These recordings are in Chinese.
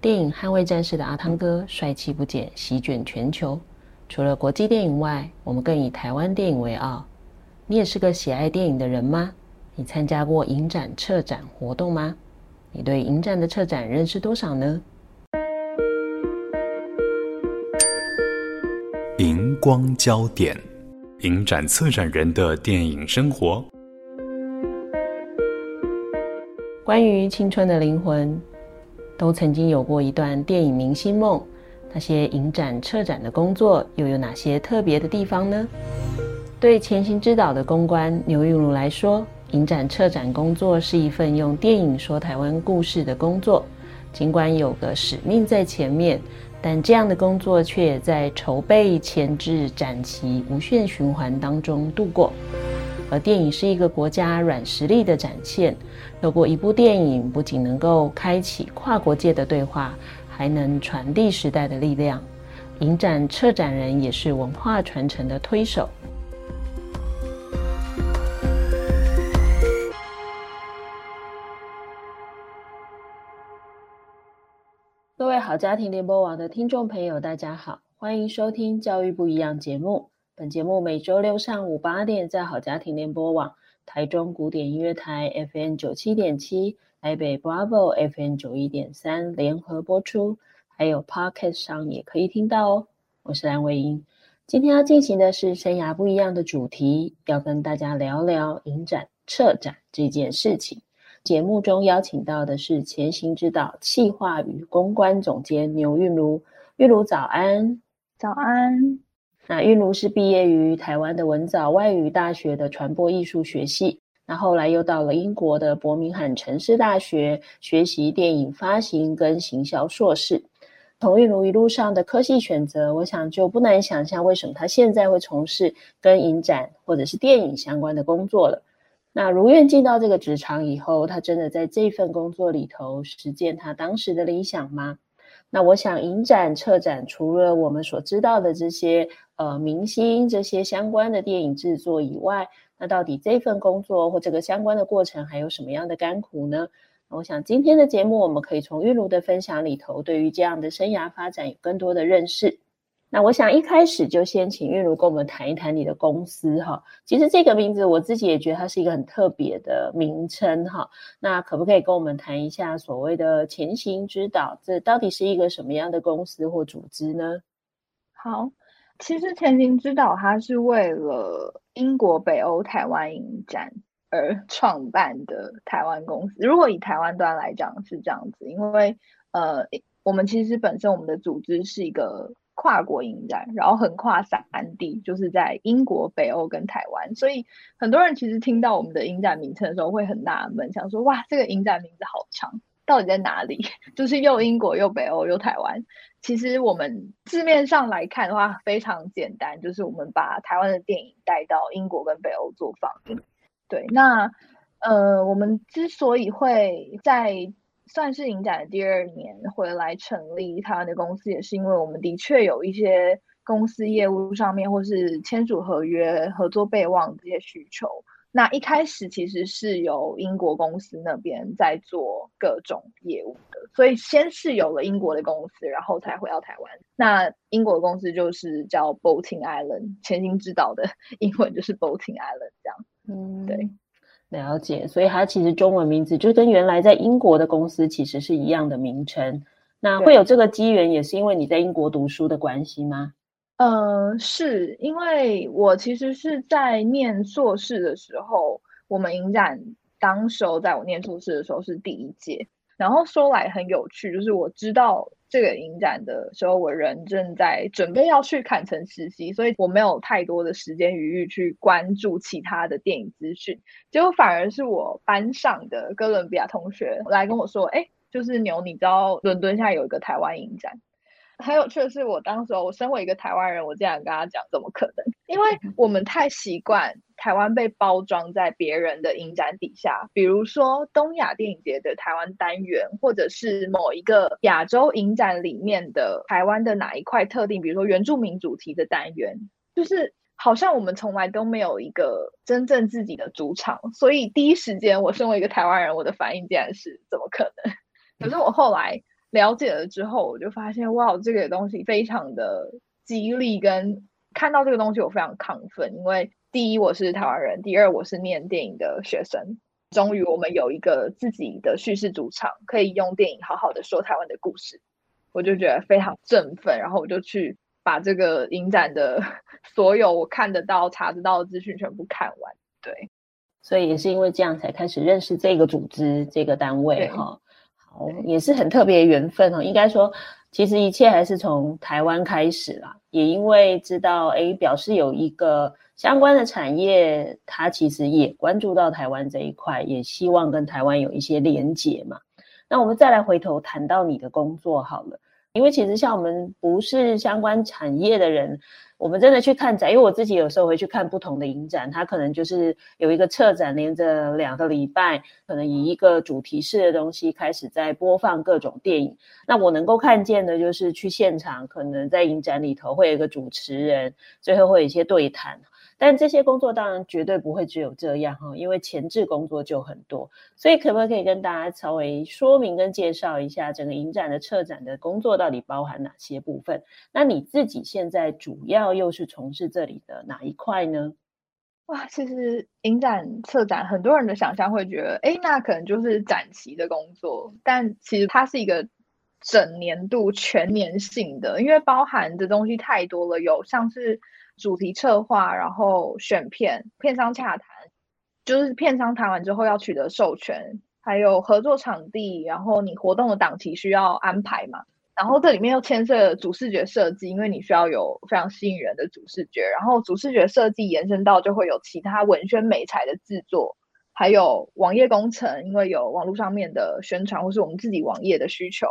电影《捍卫战士》的阿汤哥帅气不减，席卷全球。除了国际电影外，我们更以台湾电影为傲。你也是个喜爱电影的人吗？你参加过影展策展活动吗？你对影展的策展认识多少呢？荧光焦点，影展策展人的电影生活。关于青春的灵魂。都曾经有过一段电影明星梦，那些影展策展的工作又有哪些特别的地方呢？对前行之岛的公关牛玉如来说，影展策展工作是一份用电影说台湾故事的工作。尽管有个使命在前面，但这样的工作却也在筹备、前置、展期无限循环当中度过。而电影是一个国家软实力的展现。透过一部电影，不仅能够开启跨国界的对话，还能传递时代的力量。影展策展人也是文化传承的推手。各位好家庭联播网的听众朋友，大家好，欢迎收听《教育不一样》节目。本节目每周六上午八点在好家庭联播网、台中古典音乐台 FM 九七点七、台北 Bravo FM 九一点三联合播出，还有 Podcast 上也可以听到哦。我是蓝维英，今天要进行的是生涯不一样的主题，要跟大家聊聊影展策展这件事情。节目中邀请到的是前行之岛企划与公关总监牛韵如，韵如早安，早安。那韵如是毕业于台湾的文藻外语大学的传播艺术学系，那后来又到了英国的伯明翰城市大学学习电影发行跟行销硕士。从韵如一路上的科系选择，我想就不难想象为什么他现在会从事跟影展或者是电影相关的工作了。那如愿进到这个职场以后，他真的在这份工作里头实践他当时的理想吗？那我想，影展策展除了我们所知道的这些呃明星这些相关的电影制作以外，那到底这份工作或这个相关的过程还有什么样的甘苦呢？我想今天的节目我们可以从韵如的分享里头，对于这样的生涯发展有更多的认识。那我想一开始就先请韵如跟我们谈一谈你的公司哈。其实这个名字我自己也觉得它是一个很特别的名称哈。那可不可以跟我们谈一下所谓的前行之岛，这到底是一个什么样的公司或组织呢？好，其实前行之岛它是为了英国北欧台湾影展而 创办的台湾公司。如果以台湾端来讲是这样子，因为呃，我们其实本身我们的组织是一个。跨国影展，然后横跨三地，就是在英国、北欧跟台湾。所以很多人其实听到我们的影展名称的时候，会很纳闷，想说：哇，这个影展名字好长，到底在哪里？就是又英国又北欧又台湾。其实我们字面上来看的话，非常简单，就是我们把台湾的电影带到英国跟北欧做放映。对，那呃，我们之所以会在算是影展的第二年回来成立台湾的公司，也是因为我们的确有一些公司业务上面或是签署合约、合作备忘这些需求。那一开始其实是由英国公司那边在做各种业务的，所以先是有了英国的公司，然后才回到台湾。那英国的公司就是叫 Boating Island，前行之岛的英文就是 Boating Island 这样。嗯，对。了解，所以它其实中文名字就跟原来在英国的公司其实是一样的名称。那会有这个机缘，也是因为你在英国读书的关系吗？呃，是因为我其实是在念硕士的时候，我们影展当时候在我念硕士的时候是第一届。然后说来很有趣，就是我知道这个影展的时候，我人正在准备要去坎城实习，所以我没有太多的时间余裕去关注其他的电影资讯。结果反而是我班上的哥伦比亚同学来跟我说：“哎，就是牛，你知道伦敦现在有一个台湾影展？”很有趣的是，我当时候我身为一个台湾人，我竟然跟他讲，怎么可能？因为我们太习惯台湾被包装在别人的影展底下，比如说东亚电影节的台湾单元，或者是某一个亚洲影展里面的台湾的哪一块特定，比如说原住民主题的单元，就是好像我们从来都没有一个真正自己的主场，所以第一时间我身为一个台湾人，我的反应竟然是怎么可能？可是我后来。了解了之后，我就发现哇，这个东西非常的激励，跟看到这个东西我非常亢奋。因为第一我是台湾人，第二我是念电影的学生，终于我们有一个自己的叙事主场，可以用电影好好的说台湾的故事，我就觉得非常振奋。然后我就去把这个影展的 所有我看得到、查得到的资讯全部看完。对，所以也是因为这样才开始认识这个组织、这个单位哈。哦，哦也是很特别的缘分哦。应该说，其实一切还是从台湾开始啦。也因为知道，诶，表示有一个相关的产业，它其实也关注到台湾这一块，也希望跟台湾有一些连结嘛。那我们再来回头谈到你的工作好了，因为其实像我们不是相关产业的人。我们真的去看展，因为我自己有时候会去看不同的影展，它可能就是有一个策展，连着两个礼拜，可能以一个主题式的东西开始在播放各种电影。那我能够看见的就是去现场，可能在影展里头会有一个主持人，最后会有一些对谈。但这些工作当然绝对不会只有这样哈，因为前置工作就很多，所以可不可以跟大家稍微说明跟介绍一下整个影展的策展的工作到底包含哪些部分？那你自己现在主要又是从事这里的哪一块呢？哇，其实影展策展很多人的想象会觉得，诶，那可能就是展期的工作，但其实它是一个整年度全年性的，因为包含的东西太多了，有像是。主题策划，然后选片、片商洽谈，就是片商谈完之后要取得授权，还有合作场地，然后你活动的档期需要安排嘛。然后这里面又牵涉主视觉设计，因为你需要有非常吸引人的主视觉。然后主视觉设计延伸到就会有其他文宣美材的制作，还有网页工程，因为有网络上面的宣传或是我们自己网页的需求。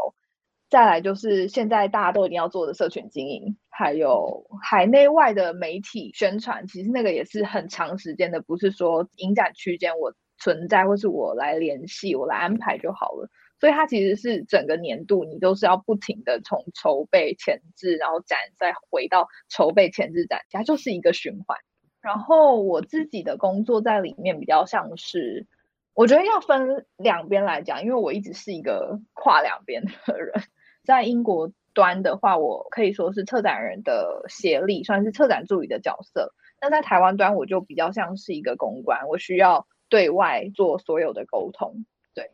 再来就是现在大家都一定要做的社群经营，还有海内外的媒体宣传，其实那个也是很长时间的，不是说影展区间我存在或是我来联系、我来安排就好了。所以它其实是整个年度你都是要不停的从筹备前置，然后展再回到筹备前置展，它就是一个循环。然后我自己的工作在里面比较像是，我觉得要分两边来讲，因为我一直是一个跨两边的人。在英国端的话，我可以说是策展人的协力，算是策展助理的角色。那在台湾端，我就比较像是一个公关，我需要对外做所有的沟通。对，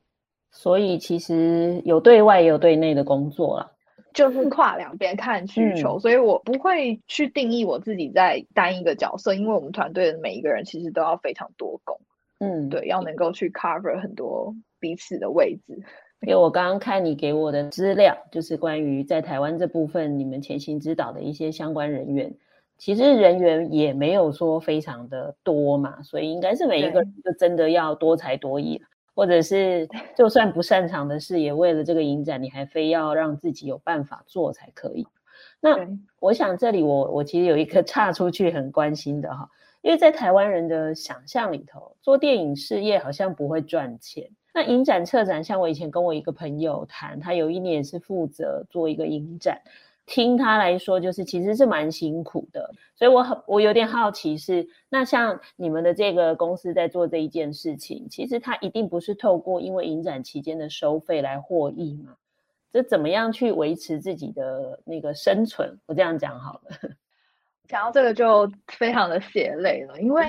所以其实有对外也有对内的工作啦，就是跨两边看需求。嗯。所以我不会去定义我自己在单一个角色，因为我们团队的每一个人其实都要非常多工。嗯，对，要能够去 cover 很多彼此的位置。因为我刚刚看你给我的资料，就是关于在台湾这部分你们前行指导的一些相关人员，其实人员也没有说非常的多嘛，所以应该是每一个人就真的要多才多艺，或者是就算不擅长的事，也为了这个影展，你还非要让自己有办法做才可以。那我想这里我我其实有一个 岔出去很关心的哈，因为在台湾人的想象里头，做电影事业好像不会赚钱。那影展策展，像我以前跟我一个朋友谈，他有一年是负责做一个影展，听他来说，就是其实是蛮辛苦的。所以我很我有点好奇是，那像你们的这个公司在做这一件事情，其实他一定不是透过因为影展期间的收费来获益嘛？这怎么样去维持自己的那个生存？我这样讲好了。讲到这个就非常的血泪了，因为。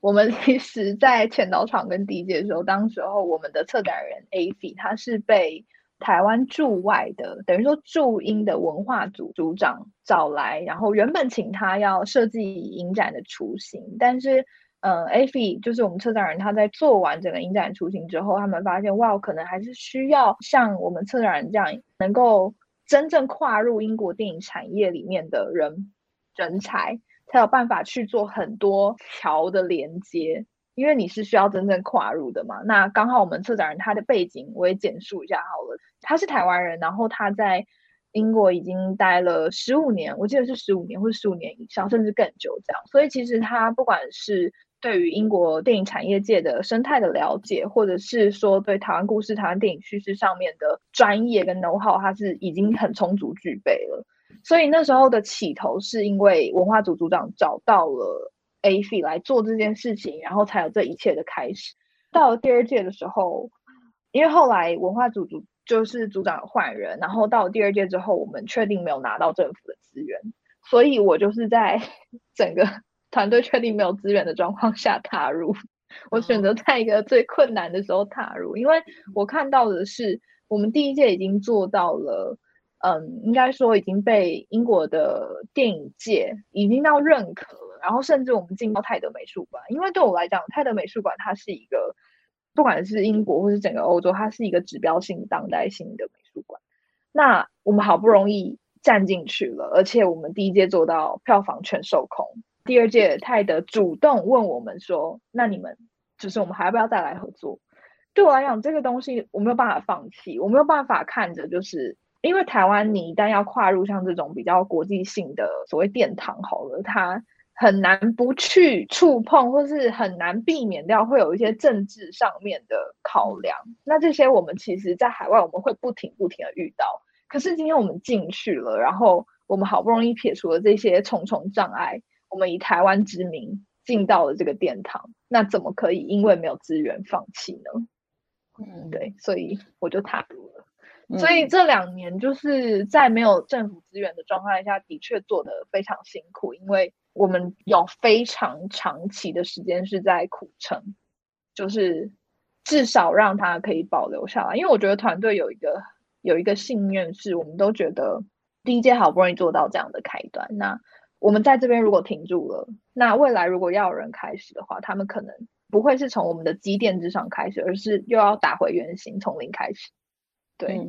我们 其实，在前导场跟 D.J 的时候，当时候我们的策展人 Avi 他是被台湾驻外的，等于说驻英的文化组组长找来，然后原本请他要设计影展的雏形，但是，嗯，Avi 就是我们策展人，他在做完整个影展雏形之后，他们发现，哇，可能还是需要像我们策展人这样，能够真正跨入英国电影产业里面的人人才。才有办法去做很多桥的连接，因为你是需要真正跨入的嘛。那刚好我们策展人他的背景我也简述一下好了，他是台湾人，然后他在英国已经待了十五年，我记得是十五年或者十五年以上，甚至更久这样。所以其实他不管是对于英国电影产业界的生态的了解，或者是说对台湾故事、台湾电影叙事上面的专业跟 know how，他是已经很充足具备了。所以那时候的起头是因为文化组组长找到了 AFI 来做这件事情，然后才有这一切的开始。到了第二届的时候，因为后来文化组组就是组长换人，然后到了第二届之后，我们确定没有拿到政府的资源，所以我就是在 整个团队确定没有资源的状况下踏入。我选择在一个最困难的时候踏入，因为我看到的是我们第一届已经做到了。嗯，应该说已经被英国的电影界已经到认可了，然后甚至我们进到泰德美术馆，因为对我来讲，泰德美术馆它是一个，不管是英国或是整个欧洲，它是一个指标性当代性的美术馆。那我们好不容易站进去了，而且我们第一届做到票房全售空，第二届泰德主动问我们说：“那你们就是我们还要不要再来合作？”对我来讲，这个东西我没有办法放弃，我没有办法看着就是。因为台湾，你一旦要跨入像这种比较国际性的所谓殿堂，好了，它很难不去触碰，或是很难避免掉会有一些政治上面的考量。那这些我们其实，在海外我们会不停不停的遇到。可是今天我们进去了，然后我们好不容易撇除了这些重重障碍，我们以台湾之名进到了这个殿堂，那怎么可以因为没有资源放弃呢？嗯，对，所以我就踏入了。所以这两年就是在没有政府资源的状态下，的确做得非常辛苦，因为我们有非常长期的时间是在苦撑，就是至少让它可以保留下来。因为我觉得团队有一个有一个信念，是我们都觉得第一届好不容易做到这样的开端，那我们在这边如果停住了，那未来如果要有人开始的话，他们可能不会是从我们的积淀之上开始，而是又要打回原形，从零开始。对，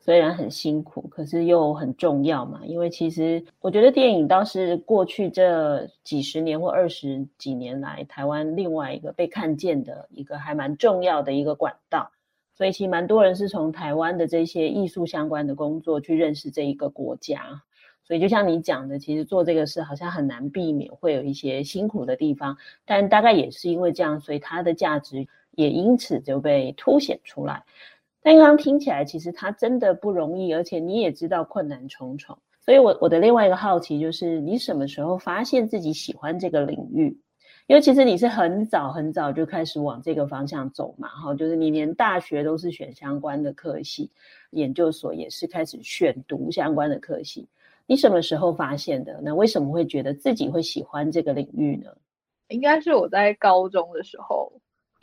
虽然很辛苦，可是又很重要嘛。因为其实我觉得电影倒是过去这几十年或二十几年来，台湾另外一个被看见的一个还蛮重要的一个管道。所以其实蛮多人是从台湾的这些艺术相关的工作去认识这一个国家。所以就像你讲的，其实做这个事好像很难避免会有一些辛苦的地方，但大概也是因为这样，所以它的价值也因此就被凸显出来。但刚刚听起来，其实它真的不容易，而且你也知道困难重重。所以我，我我的另外一个好奇就是，你什么时候发现自己喜欢这个领域？因为其实你是很早很早就开始往这个方向走嘛，哈，就是你连大学都是选相关的科系，研究所也是开始选读相关的科系。你什么时候发现的？那为什么会觉得自己会喜欢这个领域呢？应该是我在高中的时候，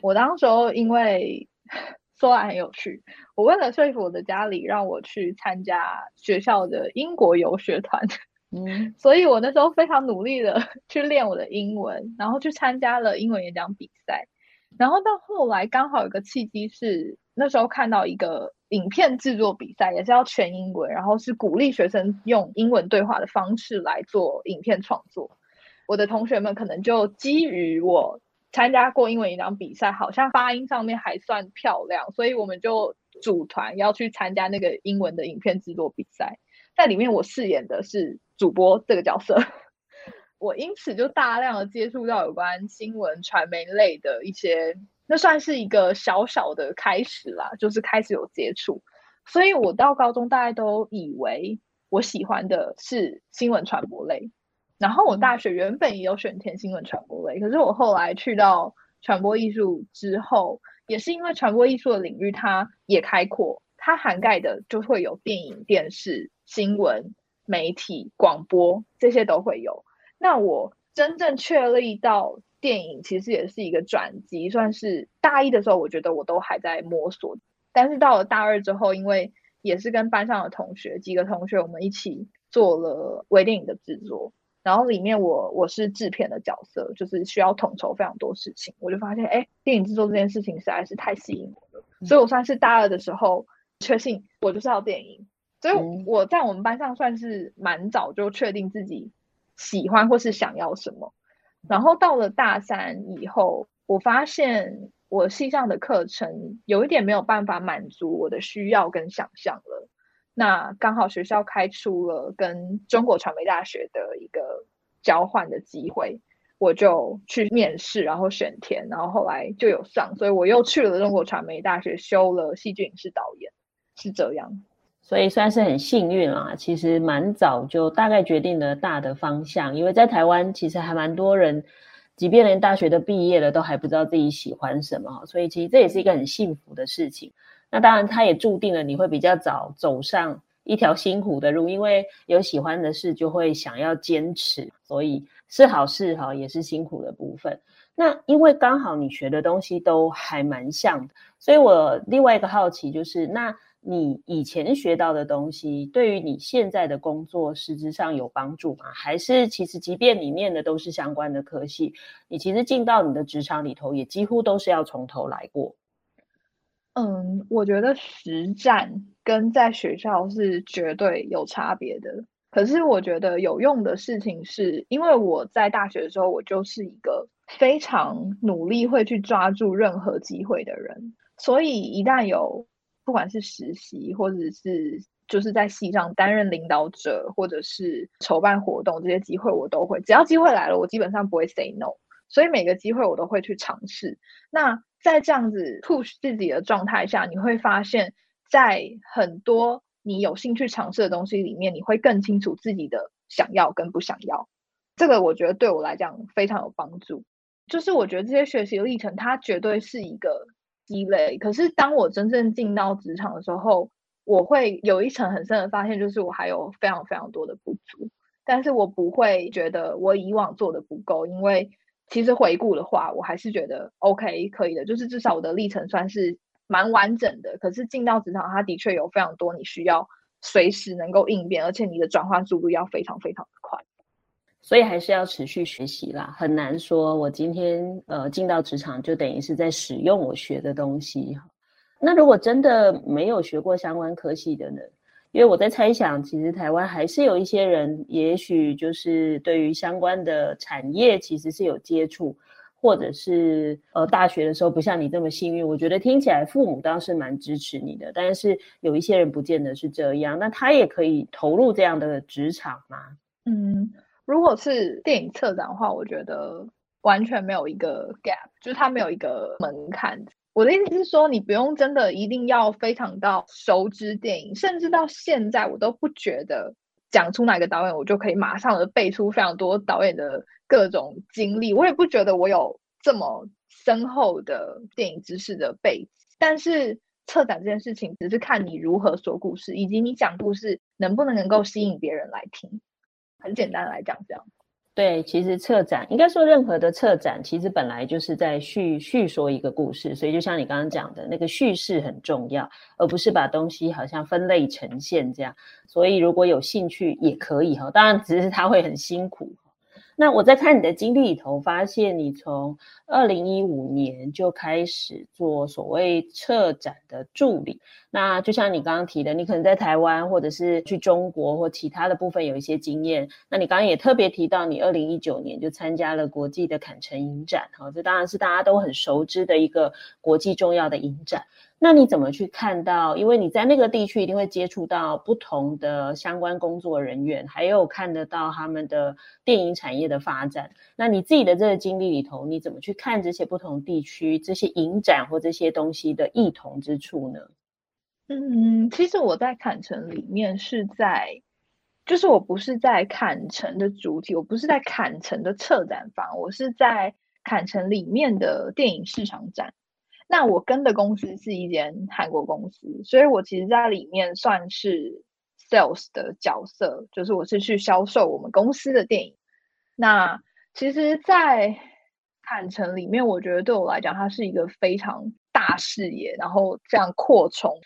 我当时候因为。说来很有趣，我为了说服我的家里，让我去参加学校的英国游学团，嗯，所以我那时候非常努力的 去练我的英文，然后去参加了英文演讲比赛，然后到后来刚好有个契机是那时候看到一个影片制作比赛，也是要全英文，然后是鼓励学生用英文对话的方式来做影片创作，我的同学们可能就基于我。参加过英文演讲比赛，好像发音上面还算漂亮，所以我们就组团要去参加那个英文的影片制作比赛。在里面，我饰演的是主播这个角色，我因此就大量的接触到有关新闻传媒类的一些，那算是一个小小的开始啦，就是开始有接触。所以我到高中大概都以为我喜欢的是新闻传播类。然后我大学原本也有选填新闻传播类，可是我后来去到传播艺术之后，也是因为传播艺术的领域它也开阔，它涵盖的就会有电影、电视、新闻、媒体、广播这些都会有。那我真正确立到电影其实也是一个转机，算是大一的时候，我觉得我都还在摸索，但是到了大二之后，因为也是跟班上的同学几个同学我们一起做了微电影的制作。然后里面我我是制片的角色，就是需要统筹非常多事情。我就发现，哎，电影制作这件事情实在是太吸引我了，所以我算是大二的时候确信我就是要电影。所以我在我们班上算是蛮早就确定自己喜欢或是想要什么。然后到了大三以后，我发现我系上的课程有一点没有办法满足我的需要跟想象了。那刚好学校开出了跟中国传媒大学的一个交换的机会，我就去面试，然后选填，然后后来就有上，所以我又去了中国传媒大学修了戏剧影视导演，是这样。所以算是很幸运啦，其实蛮早就大概决定了大的方向，因为在台湾其实还蛮多人，即便连大学都毕业了，都还不知道自己喜欢什么，所以其实这也是一个很幸福的事情。那当然，它也注定了你会比较早走上一条辛苦的路，因为有喜欢的事就会想要坚持，所以是好事哈，也是辛苦的部分。那因为刚好你学的东西都还蛮像的，所以我另外一个好奇就是那。你以前学到的东西，对于你现在的工作实质上有帮助吗？还是其实即便你念的都是相关的科系，你其实进到你的职场里头，也几乎都是要从头来过？嗯，我觉得实战跟在学校是绝对有差别的。可是我觉得有用的事情是，因为我在大学的时候，我就是一个非常努力会去抓住任何机会的人，所以一旦有不管是实习，或者是就是在系上担任领导者，或者是筹办活动，这些机会我都会。只要机会来了，我基本上不会 say no。所以每个机会我都会去尝试。那在这样子 push 自己的状态下，你会发现在很多你有兴趣尝试的东西里面，你会更清楚自己的想要跟不想要。这个我觉得对我来讲非常有帮助。就是我觉得这些学习历程，它绝对是一个。积累，可是当我真正进到职场的时候，我会有一层很深的发现，就是我还有非常非常多的不足，但是我不会觉得我以往做的不够，因为其实回顾的话，我还是觉得 OK 可以的，就是至少我的历程算是蛮完整的。可是进到职场，它的确有非常多你需要随时能够应变，而且你的转换速度要非常非常的快。所以还是要持续学习啦，很难说。我今天呃进到职场，就等于是在使用我学的东西。那如果真的没有学过相关科系的呢？因为我在猜想，其实台湾还是有一些人，也许就是对于相关的产业其实是有接触，或者是呃大学的时候不像你这么幸运。我觉得听起来父母倒是蛮支持你的，但是有一些人不见得是这样。那他也可以投入这样的职场吗？嗯。如果是电影策展的话，我觉得完全没有一个 gap，就是他没有一个门槛。我的意思是说，你不用真的一定要非常到熟知电影，甚至到现在我都不觉得讲出哪个导演，我就可以马上的背出非常多导演的各种经历。我也不觉得我有这么深厚的电影知识的背景。但是策展这件事情，只是看你如何说故事，以及你讲故事能不能能够吸引别人来听。很简单来讲，这样。对，其实策展应该说任何的策展，其实本来就是在叙叙说一个故事，所以就像你刚刚讲的那个叙事很重要，而不是把东西好像分类呈现这样。所以如果有兴趣也可以哈，当然只是他会很辛苦。那我在看你的经历里头，发现你从二零一五年就开始做所谓策展的助理。那就像你刚刚提的，你可能在台湾或者是去中国或其他的部分有一些经验。那你刚刚也特别提到，你二零一九年就参加了国际的坎城影展，哈，这当然是大家都很熟知的一个国际重要的影展。那你怎么去看到？因为你在那个地区一定会接触到不同的相关工作人员，还有看得到他们的电影产业的发展。那你自己的这个经历里头，你怎么去看这些不同地区这些影展或这些东西的异同之处呢？嗯，其实我在坎城里面是在，就是我不是在坎城的主体，我不是在坎城的策展方，我是在坎城里面的电影市场展。那我跟的公司是一间韩国公司，所以我其实在里面算是 sales 的角色，就是我是去销售我们公司的电影。那其实，在坎城里面，我觉得对我来讲，它是一个非常大视野，然后这样扩充，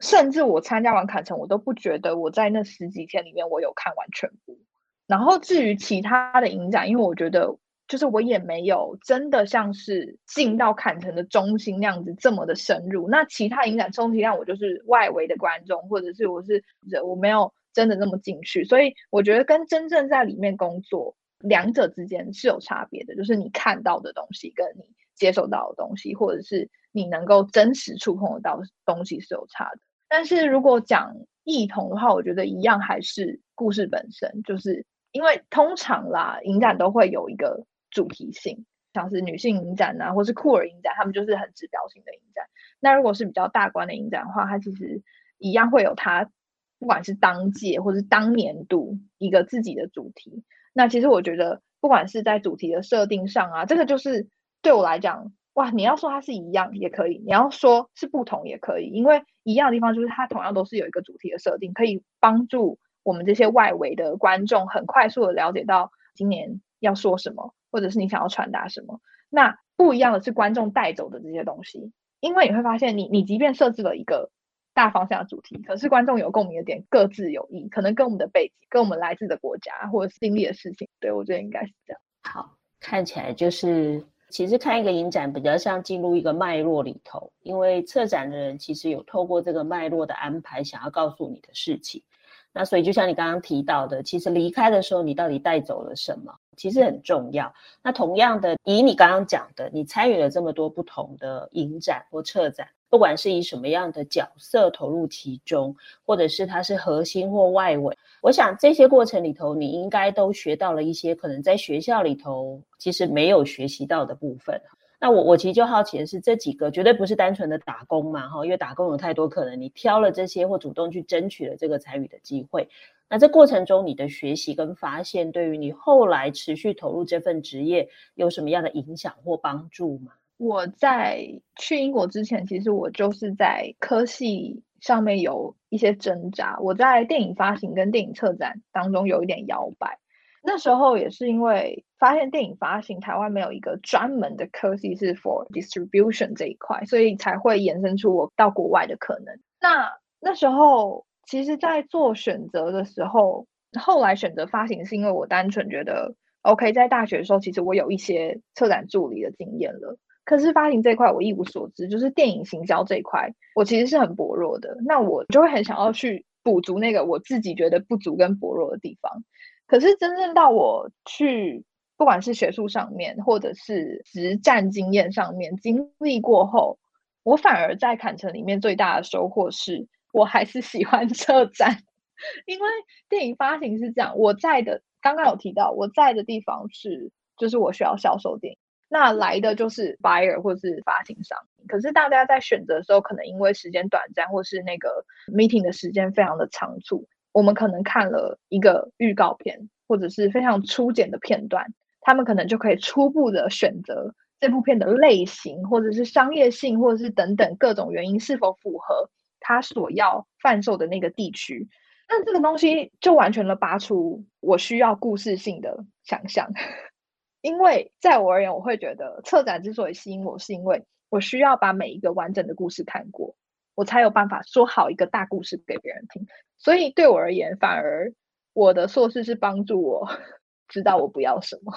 甚至我参加完坎城，我都不觉得我在那十几天里面我有看完全部。然后至于其他的影展，因为我觉得。就是我也没有真的像是进到坎城的中心那样子这么的深入。那其他影展充其量我就是外围的观众，或者是我是我没有真的那么进去。所以我觉得跟真正在里面工作，两者之间是有差别的。就是你看到的东西跟你接受到的东西，或者是你能够真实触碰得到的东西是有差的。但是如果讲异同的话，我觉得一样还是故事本身，就是因为通常啦，影展都会有一个主题性，像是女性影展啊，或是酷儿影展，他们就是很指标性的影展。那如果是比较大观的影展的话，它其实一样会有它，不管是当届或是当年度一个自己的主题。那其实我觉得，不管是在主题的设定上啊，这个就是对我来讲，哇，你要说它是一样也可以，你要说是不同也可以，因为一样的地方就是它同样都是有一个主题的设定，可以帮助我们这些外围的观众很快速的了解到今年要说什么，或者是你想要传达什么。那不一样的是观众带走的这些东西，因为你会发现你，你即便设置了一个。大方向的主题，可是观众有共鸣的点各自有异，可能跟我们的背景、跟我们来自的国家或者是经历的事情，对，我觉得应该是这样。好，看起来就是其实看一个影展比较像进入一个脉络里头，因为策展的人其实有透过这个脉络的安排，想要告诉你的事情。那所以就像你刚刚提到的，其实离开的时候你到底带走了什么，其实很重要。那同样的，以你刚刚讲的，你参与了这么多不同的影展或策展。不管是以什么样的角色投入其中，或者是它是核心或外围，我想这些过程里头，你应该都学到了一些可能在学校里头其实没有学习到的部分。那我我其实就好奇的是，这几个绝对不是单纯的打工嘛，哈，因为打工有太多可能，你挑了这些或主动去争取了这个参与的机会。那这过程中你的学习跟发现，对于你后来持续投入这份职业有什么样的影响或帮助吗？我在去英国之前，其实我就是在科系上面有一些挣扎。我在电影发行跟电影策展当中有一点摇摆。那时候也是因为发现电影发行台湾没有一个专门的科系是 for distribution 这一块，所以才会延伸出我到国外的可能。那那时候其实，在做选择的时候，后来选择发行是因为我单纯觉得，OK，在大学的时候，其实我有一些策展助理的经验了。可是发行这一块我一无所知，就是电影行销这一块，我其实是很薄弱的。那我就会很想要去补足那个我自己觉得不足跟薄弱的地方。可是真正到我去，不管是学术上面，或者是实战经验上面经历过后，我反而在坎城里面最大的收获是，我还是喜欢车展。因为电影发行是这样，我在的刚刚有提到，我在的地方是，就是我需要销售电影。那来的就是 buyer 或是发行商，可是大家在选择的时候，可能因为时间短暂，或是那个 meeting 的时间非常的仓促，我们可能看了一个预告片，或者是非常初剪的片段，他们可能就可以初步的选择这部片的类型，或者是商业性，或者是等等各种原因是否符合他所要贩售的那个地区。那这个东西就完全的拔出我需要故事性的想象。因为在我而言，我会觉得策展之所以吸引我，是因为我需要把每一个完整的故事看过，我才有办法说好一个大故事给别人听。所以对我而言，反而我的硕士是帮助我 知道我不要什么。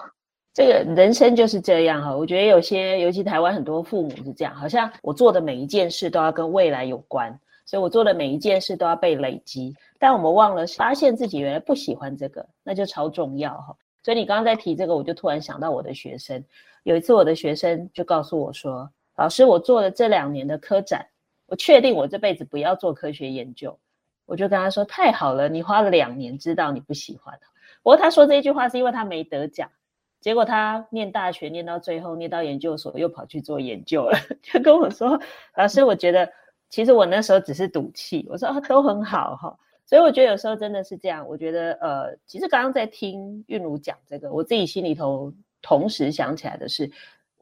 这个人生就是这样哈，我觉得有些，尤其台湾很多父母是这样，好像我做的每一件事都要跟未来有关，所以我做的每一件事都要被累积。但我们忘了发现自己原来不喜欢这个，那就超重要哈。所以你刚刚在提这个，我就突然想到我的学生。有一次，我的学生就告诉我说：“老师，我做了这两年的科展，我确定我这辈子不要做科学研究。”我就跟他说：“太好了，你花了两年知道你不喜欢。”不过他说这句话是因为他没得奖，结果他念大学念到最后，念到研究所又跑去做研究了，就跟我说：“老师，我觉得其实我那时候只是赌气。”我说：“啊，都很好哈。”所以我觉得有时候真的是这样。我觉得，呃，其实刚刚在听韵如讲这个，我自己心里头同时想起来的是，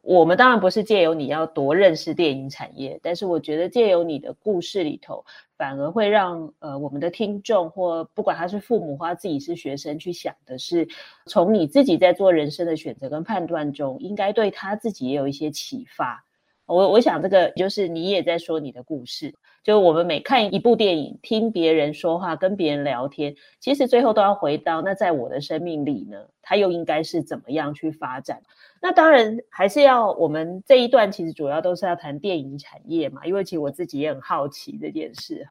我们当然不是借由你要多认识电影产业，但是我觉得借由你的故事里头，反而会让呃我们的听众或不管他是父母或他自己是学生去想的是，从你自己在做人生的选择跟判断中，应该对他自己也有一些启发。我我想这个就是你也在说你的故事，就我们每看一部电影，听别人说话，跟别人聊天，其实最后都要回到那在我的生命里呢，它又应该是怎么样去发展？那当然还是要我们这一段其实主要都是要谈电影产业嘛，因为其实我自己也很好奇这件事。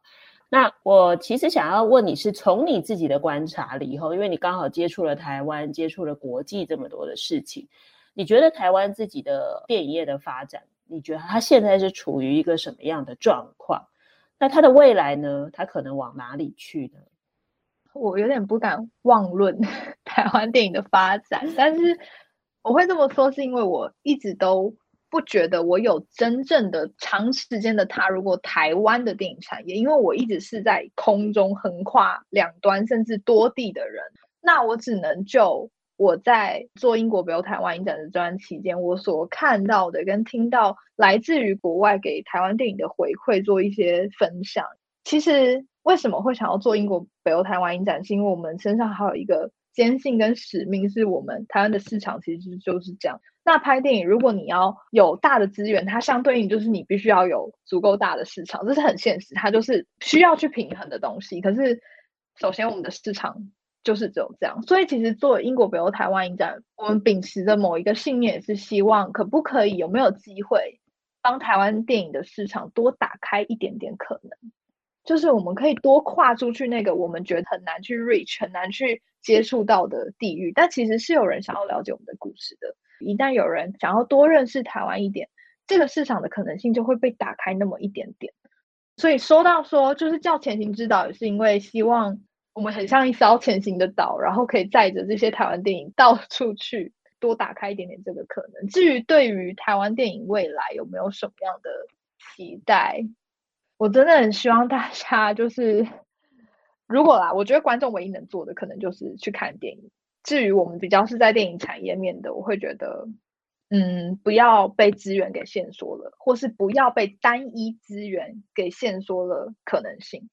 那我其实想要问你是从你自己的观察里以后，因为你刚好接触了台湾，接触了国际这么多的事情，你觉得台湾自己的电影业的发展？你觉得他现在是处于一个什么样的状况？那他的未来呢？他可能往哪里去呢？我有点不敢妄论台湾电影的发展，但是我会这么说，是因为我一直都不觉得我有真正的长时间的踏入过台湾的电影产业，因为我一直是在空中横跨两端甚至多地的人。那我只能就我在做英国北欧台湾影展的这段期间，我所看到的跟听到来自于国外给台湾电影的回馈做一些分享。其实为什么会想要做英国北欧台湾影展，是因为我们身上还有一个坚信跟使命，是我们台湾的市场其实就是这样。那拍电影，如果你要有大的资源，它相对应就是你必须要有足够大的市场，这是很现实，它就是需要去平衡的东西。可是首先我们的市场。就是只有这样，所以其实做英国北欧台湾影展，我们秉持着某一个信念也是希望，可不可以有没有机会帮台湾电影的市场多打开一点点可能，就是我们可以多跨出去那个我们觉得很难去 reach、很难去接触到的地域，但其实是有人想要了解我们的故事的。一旦有人想要多认识台湾一点，这个市场的可能性就会被打开那么一点点。所以说到说，就是叫前行之岛，也是因为希望。我们很像一艘前行的岛，然后可以载着这些台湾电影到处去，多打开一点点这个可能。至于对于台湾电影未来有没有什么样的期待，我真的很希望大家就是，如果啦，我觉得观众唯一能做的可能就是去看电影。至于我们比较是在电影产业面的，我会觉得，嗯，不要被资源给限缩了，或是不要被单一资源给限缩了可能性。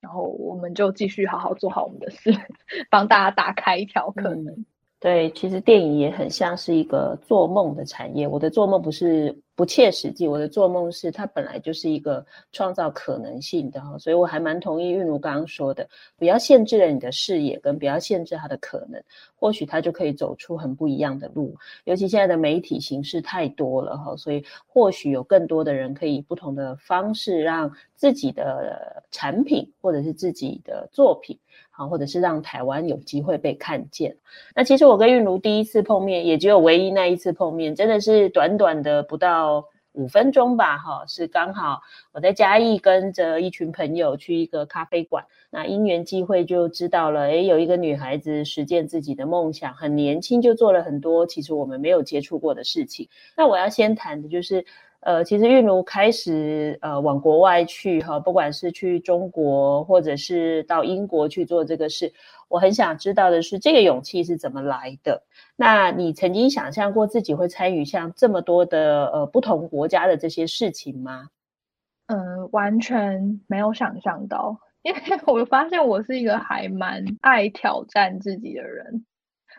然后我们就继续好好做好我们的事，帮大家打开一条可能。嗯，对，其实电影也很像是一个做梦的产业。我的做梦不是不切实际，我的做梦是它本来就是一个创造可能性的哈。所以我还蛮同意韵如刚刚说的，不要限制了你的视野，跟不要限制它的可能，或许他就可以走出很不一样的路。尤其现在的媒体形式太多了哈，所以或许有更多的人可以以不同的方式让。自己的产品，或者是自己的作品，好，或者是让台湾有机会被看见。那其实我跟韵如第一次碰面，也只有唯一那一次碰面，真的是短短的不到五分钟吧，哈，是刚好我在嘉义跟着一群朋友去一个咖啡馆，那因缘际会就知道了，诶，有一个女孩子实践自己的梦想，很年轻就做了很多其实我们没有接触过的事情。那我要先谈的就是。呃，其实韵如开始呃往国外去哈，不管是去中国或者是到英国去做这个事，我很想知道的是这个勇气是怎么来的。那你曾经想象过自己会参与像这么多的呃不同国家的这些事情吗？嗯，完全没有想象到，因为我发现我是一个还蛮爱挑战自己的人，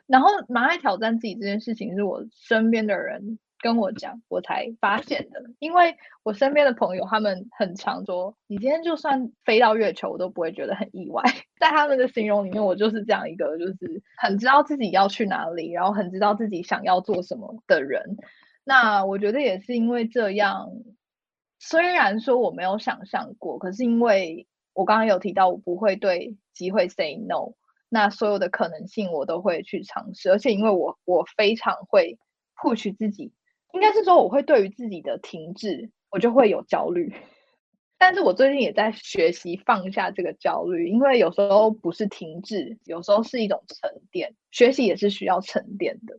然后蛮爱挑战自己这件事情是我身边的人。跟我讲，我才发现的。因为我身边的朋友，他们很常说，你今天就算飞到月球，我都不会觉得很意外。在他们的形容里面，我就是这样一个，就是很知道自己要去哪里，然后很知道自己想要做什么的人。那我觉得也是因为这样，虽然说我没有想象过，可是因为我刚刚有提到，我不会对机会 say no，那所有的可能性我都会去尝试，而且因为我我非常会 push 自己。应该是说，我会对于自己的停滞，我就会有焦虑。但是我最近也在学习放下这个焦虑，因为有时候不是停滞，有时候是一种沉淀。学习也是需要沉淀的。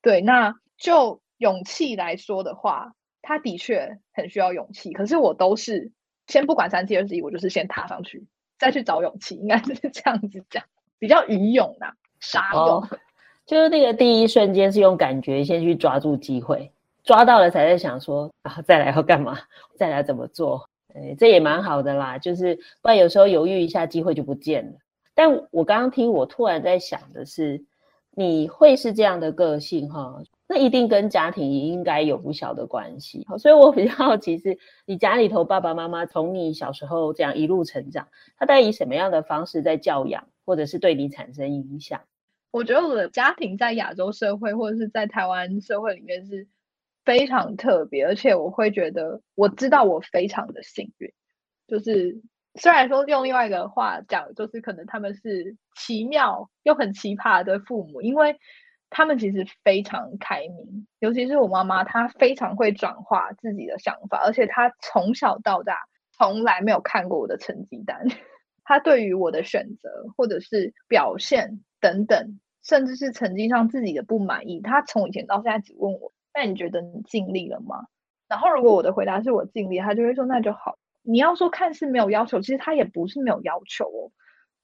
对，那就勇气来说的话，他的确很需要勇气。可是我都是先不管三七二十一，我就是先踏上去，再去找勇气，应该是这样子讲，比较愚勇呐，傻勇。哦，就是那个第一瞬间是用感觉先去抓住机会。抓到了才在想说，然后再来要干嘛？再来怎么做？哎，这也蛮好的啦。就是不然有时候犹豫一下，机会就不见了。但我刚刚听，我突然在想的是，你会是这样的个性哈？那一定跟家庭也应该有不小的关系。所以我比较好奇是，你家里头爸爸妈妈从你小时候这样一路成长，他在以什么样的方式在教养，或者是对你产生影响？我觉得我的家庭在亚洲社会或者是在台湾社会里面是。非常特别，而且我会觉得，我知道我非常的幸运。就是虽然说用另外一个话讲，就是可能他们是奇妙又很奇葩的父母，因为他们其实非常开明。尤其是我妈妈，她非常会转化自己的想法，而且她从小到大从来没有看过我的成绩单。他对于我的选择或者是表现等等，甚至是成绩上自己的不满意，他从以前到现在只问我：“那你觉得你尽力了吗？”然后如果我的回答是我尽力，他就会说：“那就好。”你要说看似没有要求，其实他也不是没有要求哦。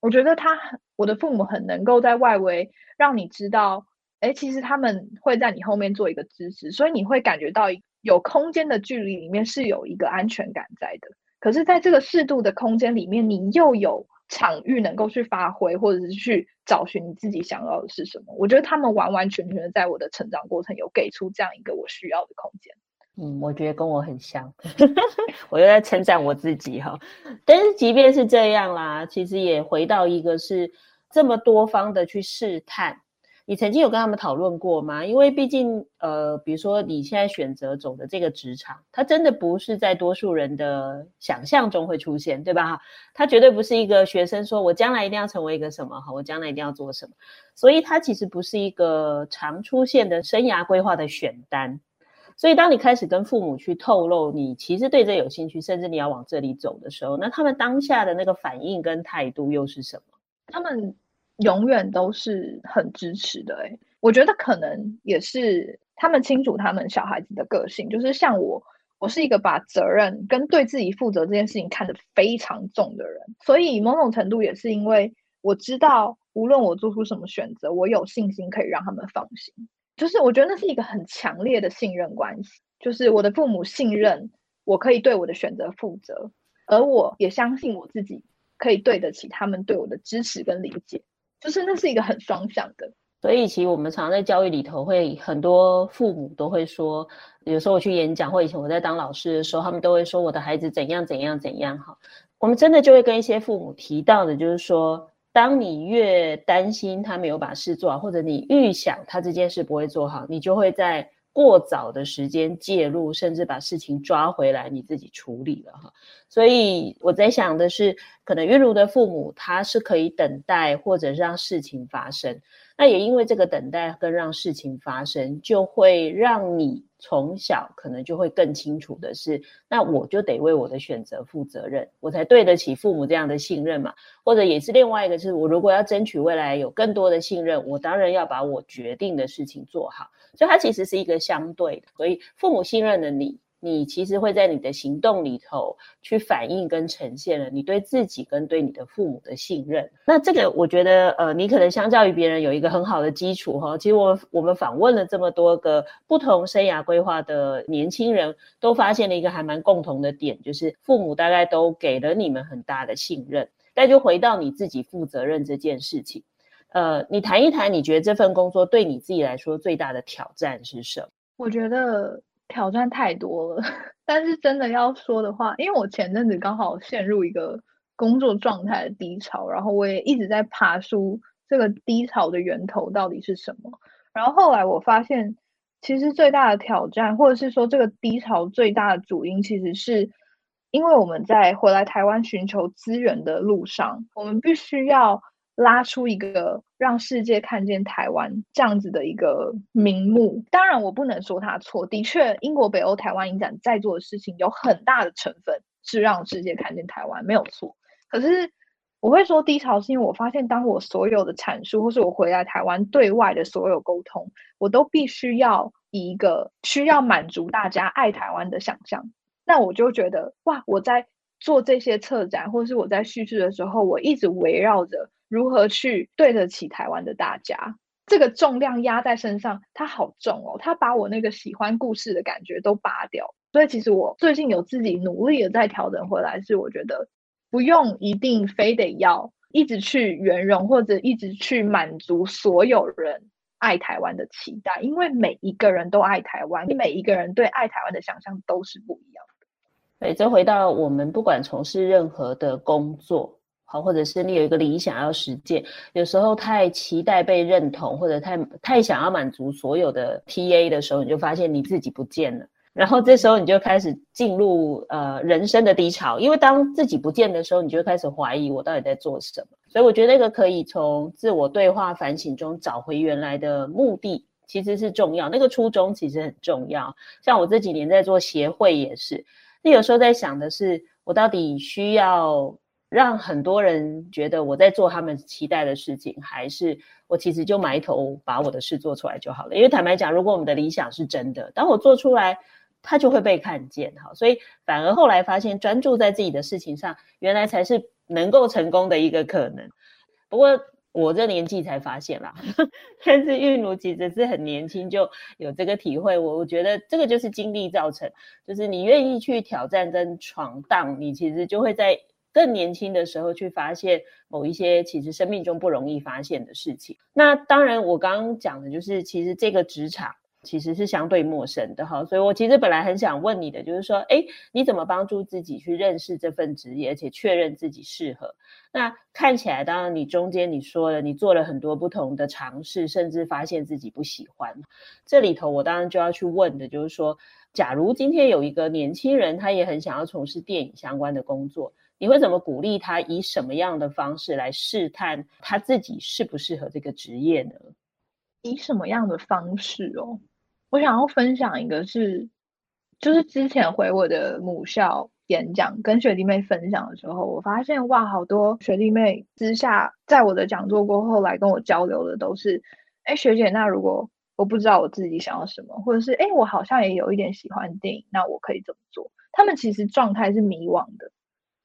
我觉得他我的父母很能够在外围让你知道，哎，其实他们会在你后面做一个支持，所以你会感觉到有空间的距离里面是有一个安全感在的。可是，在这个适度的空间里面，你又有场域能够去发挥，或者是去找寻你自己想要的是什么。我觉得他们完完全全的在我的成长过程有给出这样一个我需要的空间。嗯，我觉得跟我很像，我又在称赞我自己哈。但是即便是这样啦，其实也回到一个是这么多方的去试探。你曾经有跟他们讨论过吗？因为毕竟，呃，比如说你现在选择走的这个职场，它真的不是在多数人的想象中会出现，对吧？它绝对不是一个学生说我将来一定要成为一个什么哈，我将来一定要做什么，所以它其实不是一个常出现的生涯规划的选单。所以当你开始跟父母去透露你其实对这有兴趣，甚至你要往这里走的时候，那他们当下的那个反应跟态度又是什么？他们。永远都是很支持的，诶，我觉得可能也是他们清楚他们小孩子的个性，就是像我，我是一个把责任跟对自己负责这件事情看得非常重的人，所以某种程度也是因为我知道，无论我做出什么选择，我有信心可以让他们放心，就是我觉得那是一个很强烈的信任关系，就是我的父母信任我可以对我的选择负责，而我也相信我自己可以对得起他们对我的支持跟理解。就是那是一个很双向的，所以其实我们常在教育里头会很多父母都会说，有时候我去演讲或以前我在当老师的时候，他们都会说我的孩子怎样怎样怎样哈。我们真的就会跟一些父母提到的，就是说，当你越担心他没有把事做好，或者你预想他这件事不会做好，你就会在过早的时间介入，甚至把事情抓回来你自己处理了哈。所以我在想的是，可能韵如的父母他是可以等待，或者让事情发生。那也因为这个等待跟让事情发生，就会让你从小可能就会更清楚的是，那我就得为我的选择负责任，我才对得起父母这样的信任嘛。或者也是另外一个，是我如果要争取未来有更多的信任，我当然要把我决定的事情做好。所以它其实是一个相对的，所以父母信任了你。你其实会在你的行动里头去反映跟呈现了你对自己跟对你的父母的信任。那这个我觉得，呃，你可能相较于别人有一个很好的基础哈。其实我我们访问了这么多个不同生涯规划的年轻人，都发现了一个还蛮共同的点，就是父母大概都给了你们很大的信任。但就回到你自己负责任这件事情，呃，你谈一谈，你觉得这份工作对你自己来说最大的挑战是什么？我觉得。挑战太多了，但是真的要说的话，因为我前阵子刚好陷入一个工作状态的低潮，然后我也一直在爬梳这个低潮的源头到底是什么。然后后来我发现，其实最大的挑战，或者是说这个低潮最大的主因，其实是因为我们在回来台湾寻求资源的路上，我们必须要。拉出一个让世界看见台湾这样子的一个名目，当然我不能说他错。的确，英国北欧台湾影展在做的事情有很大的成分是让世界看见台湾，没有错。可是我会说低潮，是因为我发现，当我所有的阐述，或是我回来台湾对外的所有沟通，我都必须要以一个需要满足大家爱台湾的想象。那我就觉得，哇，我在做这些策展，或是我在叙事的时候，我一直围绕着。如何去对得起台湾的大家？这个重量压在身上，它好重哦，它把我那个喜欢故事的感觉都拔掉。所以其实我最近有自己努力的在调整回来，是我觉得不用一定非得要一直去圆融，或者一直去满足所有人爱台湾的期待，因为每一个人都爱台湾，每一个人对爱台湾的想象都是不一样的。对，这回到我们不管从事任何的工作。好，或者是你有一个理想要实践，有时候太期待被认同，或者太太想要满足所有的 TA 的时候，你就发现你自己不见了。然后这时候你就开始进入呃人生的低潮，因为当自己不见的时候，你就开始怀疑我到底在做什么。所以我觉得那个可以从自我对话反省中找回原来的目的，其实是重要。那个初衷其实很重要。像我这几年在做协会也是，那有时候在想的是。我到底需要让很多人觉得我在做他们期待的事情，还是我其实就埋头把我的事做出来就好了？因为坦白讲，如果我们的理想是真的，当我做出来，它就会被看见。哈，所以反而后来发现，专注在自己的事情上，原来才是能够成功的一个可能。不过我这年纪才发现啦，但是韵如其实是很年轻就有这个体会。我我觉得这个就是经历造成，就是你愿意去挑战跟闯荡，你其实就会在。更年轻的时候去发现某一些其实生命中不容易发现的事情。那当然，我刚刚讲的就是，其实这个职场其实是相对陌生的哈。所以我其实本来很想问你的，就是说，哎，你怎么帮助自己去认识这份职业，而且确认自己适合？那看起来，当然你中间你说了，你做了很多不同的尝试，甚至发现自己不喜欢。这里头，我当然就要去问的，就是说，假如今天有一个年轻人，他也很想要从事电影相关的工作。你会怎么鼓励他？以什么样的方式来试探他自己适不适合这个职业呢？以什么样的方式哦？我想要分享一个是，就是之前回我的母校演讲，跟学弟妹分享的时候，我发现哇，好多学弟妹私下在我的讲座过后来跟我交流的都是，哎，学姐，那如果我不知道我自己想要什么，或者是哎，我好像也有一点喜欢电影，那我可以怎么做？他们其实状态是迷惘的。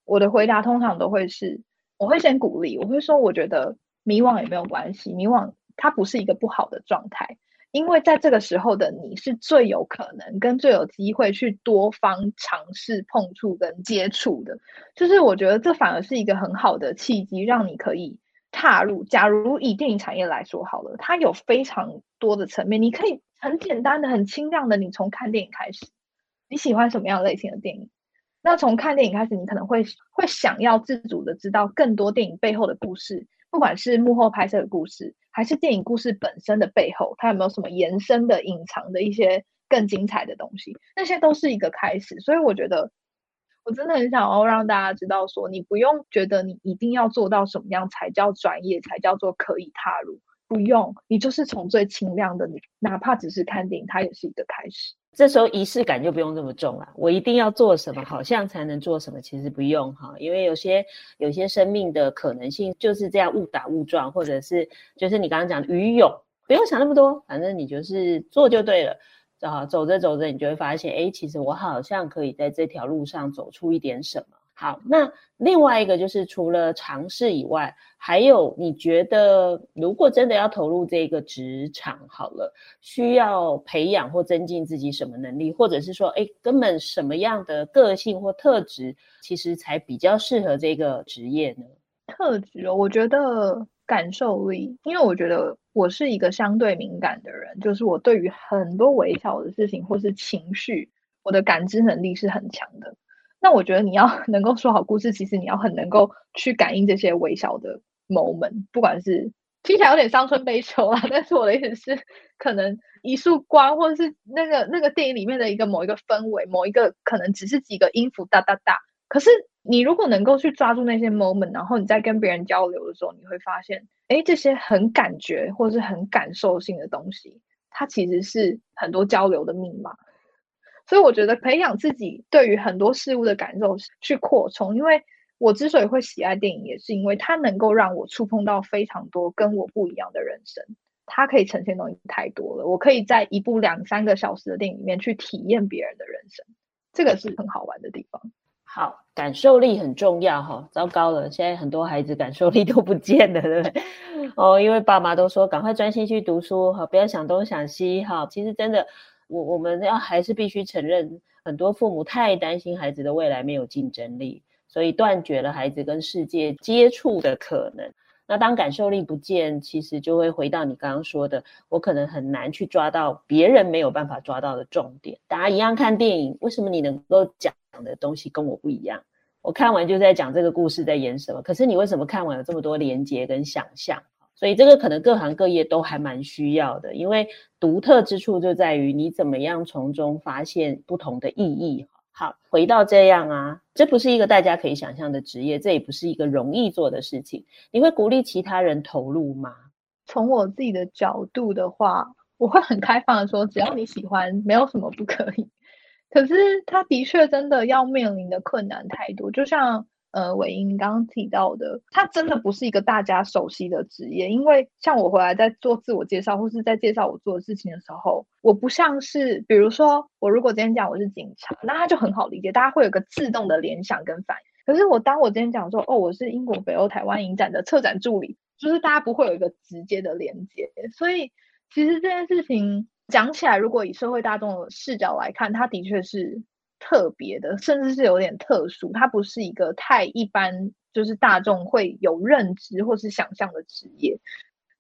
我的回答通常都会是，我会先鼓励，我会说，我觉得迷惘也没有关系，迷惘它不是一个不好的状态，因为在这个时候的你是最有可能跟最有机会去多方尝试碰触跟接触的，就是我觉得这反而是一个很好的契机，让你可以踏入。假如以电影产业来说好了，它有非常多的层面，你可以很简单的、很轻量的，你从看电影开始，你喜欢什么样类型的电影？那从看电影开始，你可能会会想要自主的知道更多电影背后的故事，不管是幕后拍摄的故事，还是电影故事本身的背后，它有没有什么延伸的、隐藏的一些更精彩的东西？那些都是一个开始。所以我觉得，我真的很想要让大家知道说，你不用觉得你一定要做到什么样才叫专业，才叫做可以踏入。不用，你就是从最轻量的，你哪怕只是看电影，它也是一个开始。这时候仪式感就不用这么重了。我一定要做什么，好像才能做什么，其实不用哈，因为有些有些生命的可能性就是这样误打误撞，或者是就是你刚刚讲的鱼泳，不用想那么多，反正你就是做就对了。啊，走着走着，你就会发现，哎，其实我好像可以在这条路上走出一点什么。好，那另外一个就是除了尝试以外，还有你觉得如果真的要投入这个职场，好了，需要培养或增进自己什么能力，或者是说，哎，根本什么样的个性或特质，其实才比较适合这个职业呢？特质哦，我觉得感受力，因为我觉得我是一个相对敏感的人，就是我对于很多微小的事情或是情绪，我的感知能力是很强的。那我觉得你要 能够说好故事，其实你要很能够去感应这些微小的 moment，不管是听起来有点伤春悲秋啊，但是我的意思是，可能一束光，或者是那个那个电影里面的一个某一个氛围，某一个可能只是几个音符哒哒哒。可是你如果能够去抓住那些 moment，然后你在跟别人交流的时候，你会发现，哎，这些很感觉或是很感受性的东西，它其实是很多交流的密码。所以我觉得培养自己对于很多事物的感受去扩充，因为我之所以会喜爱电影，也是因为它能够让我触碰到非常多跟我不一样的人生。它可以呈现东西太多了，我可以在一部两三个小时的电影里面去体验别人的人生，这个是很好玩的地方。好，感受力很重要哈。糟糕了，现在很多孩子感受力都不见了，对不对？哦，因为爸妈都说赶快专心去读书哈，不要想东想西哈。其实真的。我我们要还是必须承认，很多父母太担心孩子的未来没有竞争力，所以断绝了孩子跟世界接触的可能。那当感受力不见，其实就会回到你刚刚说的，我可能很难去抓到别人没有办法抓到的重点。大家一样看电影，为什么你能够讲的东西跟我不一样？我看完就在讲这个故事在演什么，可是你为什么看完有这么多连接跟想象？所以这个可能各行各业都还蛮需要的，因为独特之处就在于你怎么样从中发现不同的意义。好，回到这样啊，这不是一个大家可以想象的职业，这也不是一个容易做的事情。你会鼓励其他人投入吗？从我自己的角度的话，我会很开放的说，只要你喜欢，没有什么不可以。可是他的确真的要面临的困难太多，就像呃伟英刚刚提到的，它真的不是一个大家熟悉的职业。因为像我回来在做自我介绍或是在介绍我做的事情的时候，我不像是比如说我如果今天讲我是警察，那他就很好理解，大家会有个自动的联想跟反应。可是我当我今天讲说哦，我是英国北欧台湾影展的策展助理，就是大家不会有一个直接的连接。所以其实这件事情。讲起来，如果以社会大众的视角来看，它的确是特别的，甚至是有点特殊。它不是一个太一般，就是大众会有认知或是想象的职业。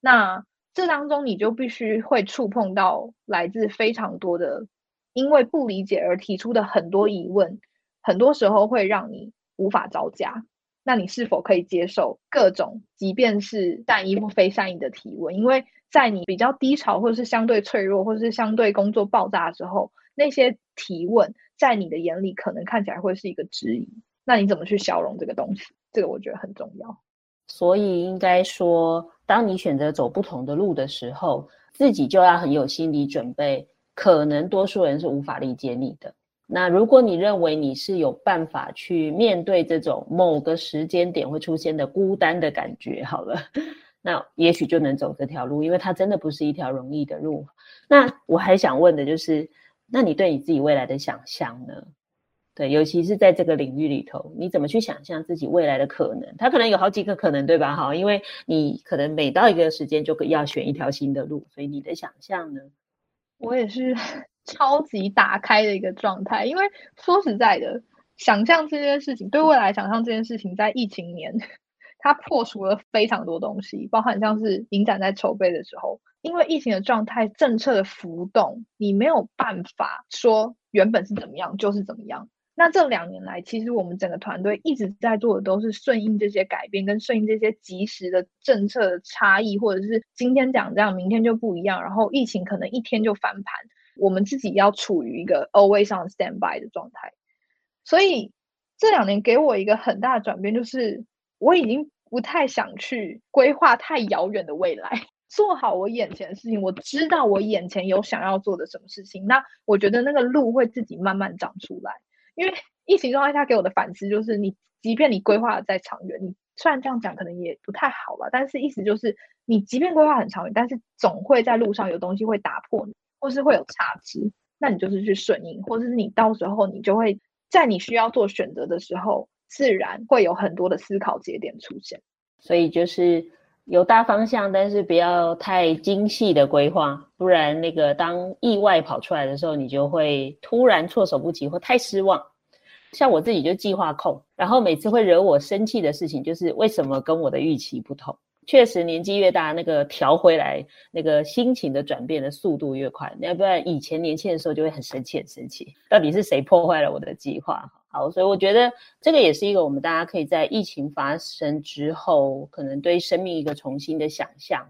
那这当中，你就必须会触碰到来自非常多的，因为不理解而提出的很多疑问，很多时候会让你无法招架。那你是否可以接受各种，即便是善意或非善意的提问？因为在你比较低潮，或者是相对脆弱，或者是相对工作爆炸的时候，那些提问在你的眼里可能看起来会是一个质疑。那你怎么去消融这个东西？这个我觉得很重要。所以应该说，当你选择走不同的路的时候，自己就要很有心理准备，可能多数人是无法理解你的。那如果你认为你是有办法去面对这种某个时间点会出现的孤单的感觉，好了。那也许就能走这条路，因为它真的不是一条容易的路。那我还想问的就是，那你对你自己未来的想象呢？对，尤其是在这个领域里头，你怎么去想象自己未来的可能？它可能有好几个可能，对吧？哈，因为你可能每到一个时间就可要选一条新的路，所以你的想象呢？我也是 超级打开的一个状态，因为说实在的，想象这件事情，对未来想象这件事情，在疫情年。它破除了非常多东西，包含像是影展在筹备的时候，因为疫情的状态、政策的浮动，你没有办法说原本是怎么样就是怎么样。那这两年来，其实我们整个团队一直在做的都是顺应这些改变，跟顺应这些即时的政策的差异，或者是今天讲这样，明天就不一样，然后疫情可能一天就翻盘，我们自己要处于一个 always on standby 的状态。所以这两年给我一个很大的转变，就是我已经。不太想去规划太遥远的未来，做好我眼前的事情。我知道我眼前有想要做的什么事情，那我觉得那个路会自己慢慢长出来。因为疫情状态下给我的反思就是，你即便你规划的再长远，你虽然这样讲可能也不太好了，但是意思就是，你即便规划很长远，但是总会在路上有东西会打破你，或是会有差池，那你就是去顺应，或者是你到时候你就会在你需要做选择的时候。自然会有很多的思考节点出现，所以就是有大方向，但是不要太精细的规划，不然那个当意外跑出来的时候，你就会突然措手不及或太失望。像我自己就计划控，然后每次会惹我生气的事情就是为什么跟我的预期不同。确实年纪越大，那个调回来那个心情的转变的速度越快，要不然以前年轻的时候就会很生气很生气，到底是谁破坏了我的计划？好，所以我觉得这个也是一个我们大家可以在疫情发生之后，可能对生命一个重新的想象。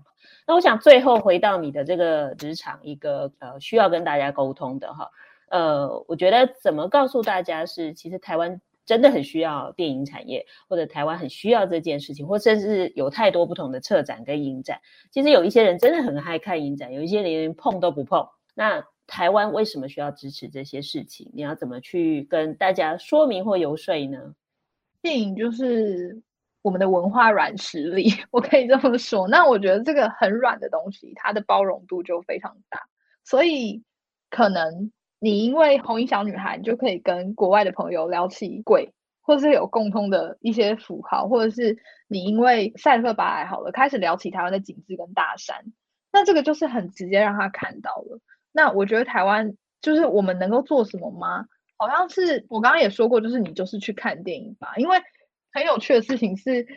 那我想最后回到你的这个职场，一个呃需要跟大家沟通的哈，呃，我觉得怎么告诉大家是，其实台湾真的很需要电影产业，或者台湾很需要这件事情，或甚至有太多不同的策展跟影展。其实有一些人真的很爱看影展，有一些连碰都不碰。那台湾为什么需要支持这些事情？你要怎么去跟大家说明或游说呢？电影就是我们的文化软实力，我可以这么说。那我觉得这个很软的东西，它的包容度就非常大。所以可能你因为红衣小女孩，你就可以跟国外的朋友聊起鬼，或是有共通的一些符号，或者是你因为赛特巴莱好了，开始聊起台湾的景致跟大山，那这个就是很直接让他看到了。那我觉得台湾就是我们能够做什么吗？好像是我刚刚也说过，就是你就是去看电影吧。因为很有趣的事情是，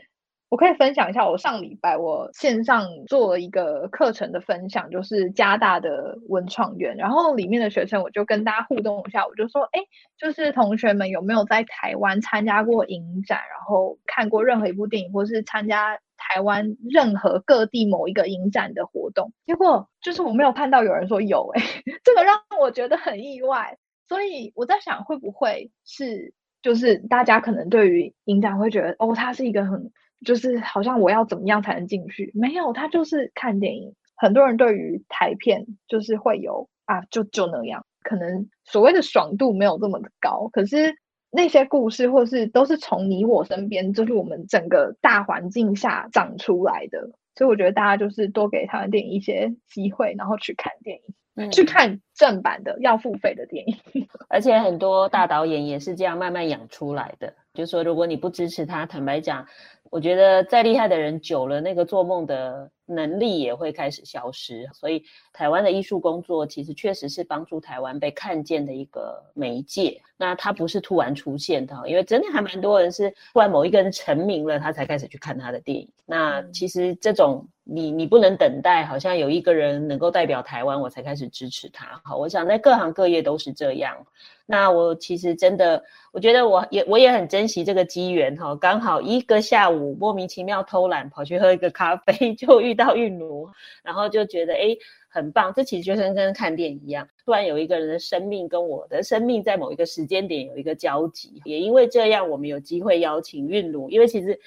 我可以分享一下，我上礼拜我线上做了一个课程的分享，就是加大的文创园，然后里面的学生我就跟大家互动一下，我就说，哎，就是同学们有没有在台湾参加过影展，然后看过任何一部电影，或是参加。台湾任何各地某一个影展的活动，结果就是我没有看到有人说有诶、这个让我觉得很意外。所以我在想，会不会是就是大家可能对于影展会觉得哦，它是一个很就是好像我要怎么样才能进去？没有，他就是看电影。很多人对于台片就是会有啊，就就那样。可能所谓的爽度没有这么的高，可是那些故事或是都是从你我身边，就是我们整个大环境下长出来的，所以我觉得大家就是多给台湾电影一些机会，然后去看电影。嗯、去看正版的要付费的电影，而且很多大导演也是这样慢慢养出来的。就是说，如果你不支持他，坦白讲，我觉得再厉害的人久了，那个做梦的能力也会开始消失。所以，台湾的艺术工作其实确实是帮助台湾被看见的一个媒介。那它不是突然出现的，因为真的还蛮多人是突然某一个人成名了，他才开始去看他的电影。那其实这种。你你不能等待，好像有一个人能够代表台湾，我才开始支持他。好，我想在各行各业都是这样。那我其实真的，我觉得我也我也很珍惜这个机缘哈，刚好一个下午莫名其妙偷懒跑去喝一个咖啡，就遇到韵奴，然后就觉得诶很棒。这其实就像跟看电影一样，突然有一个人的生命跟我的生命在某一个时间点有一个交集，也因为这样，我们有机会邀请韵奴，因为其实。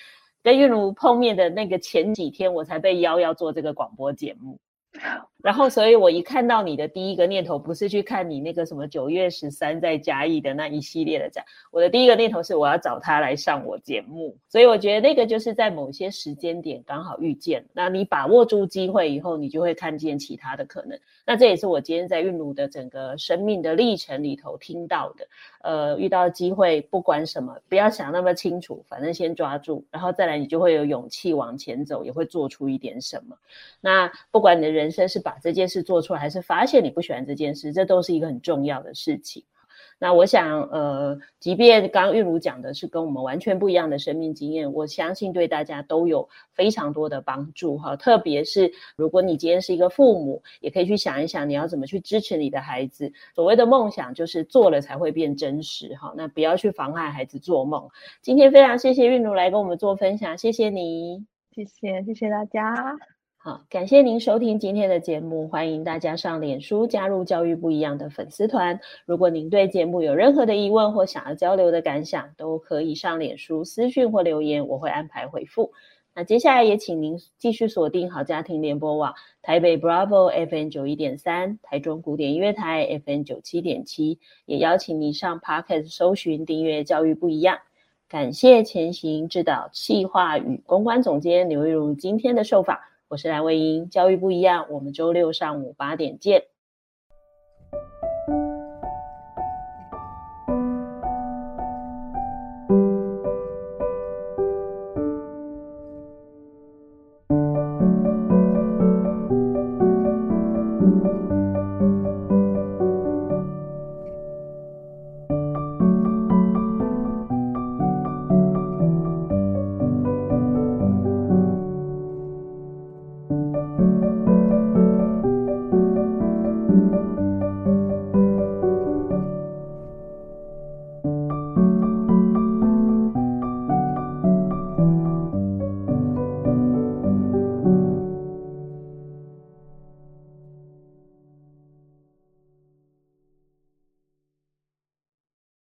跟韵奴碰面的那个前几天，我才被邀要做这个广播节目。然后，所以我一看到你的第一个念头不是去看你那个什么九月十三在嘉义的那一系列的展，我的第一个念头是我要找他来上我节目。所以我觉得那个就是在某些时间点刚好遇见，那你把握住机会以后，你就会看见其他的可能。那这也是我今天在韵如的整个生命的历程里头听到的。呃，遇到机会不管什么，不要想那么清楚，反正先抓住，然后再来你就会有勇气往前走，也会做出一点什么。那不管你的人生是把这件事做出来，还是发现你不喜欢这件事，这都是一个很重要的事情。那我想，呃，即便刚刚韵如讲的是跟我们完全不一样的生命经验，我相信对大家都有非常多的帮助哈。特别是如果你今天是一个父母，也可以去想一想，你要怎么去支持你的孩子。所谓的梦想，就是做了才会变真实哈。那不要去妨害孩子做梦。今天非常谢谢韵如来跟我们做分享，谢谢你，谢谢，谢谢大家。好，感谢您收听今天的节目，欢迎大家上脸书加入教育不一样的粉丝团。如果您对节目有任何的疑问或想要交流的感想，都可以上脸书私讯或留言，我会安排回复。那接下来也请您继续锁定好家庭联播网台北 Bravo FM 九一点三，台中古典音乐台 FM 九七点七，也邀请你上 Podcast 搜寻订阅教育不一样。感谢前行指导企划与公关总监刘玉如今天的受访。我是蓝卫英，教育不一样，我们周六上午八点见。